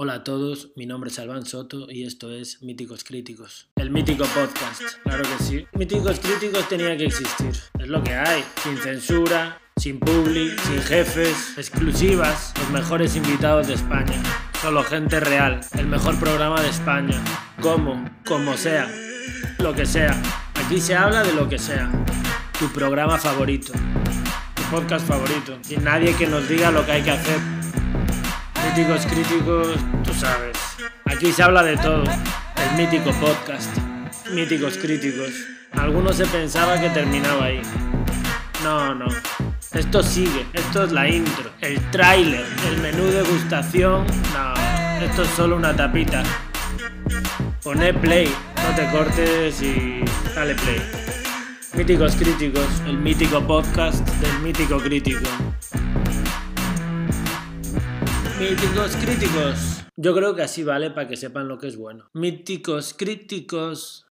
Hola a todos, mi nombre es Alban Soto y esto es Míticos Críticos. El mítico podcast, claro que sí. Míticos Críticos tenía que existir. Es lo que hay, sin censura, sin publi, sin jefes, exclusivas, los mejores invitados de España. Solo gente real, el mejor programa de España. Como, como sea, lo que sea. Aquí se habla de lo que sea. Tu programa favorito, tu podcast favorito, sin nadie que nos diga lo que hay que hacer Míticos críticos, tú sabes. Aquí se habla de todo. El mítico podcast. Míticos críticos. Algunos se pensaba que terminaba ahí. No, no. Esto sigue. Esto es la intro. El tráiler. El menú de gustación. No. Esto es solo una tapita. Pone play. No te cortes y dale play. Míticos críticos. El mítico podcast del mítico crítico. Míticos críticos. Yo creo que así vale para que sepan lo que es bueno. Míticos críticos.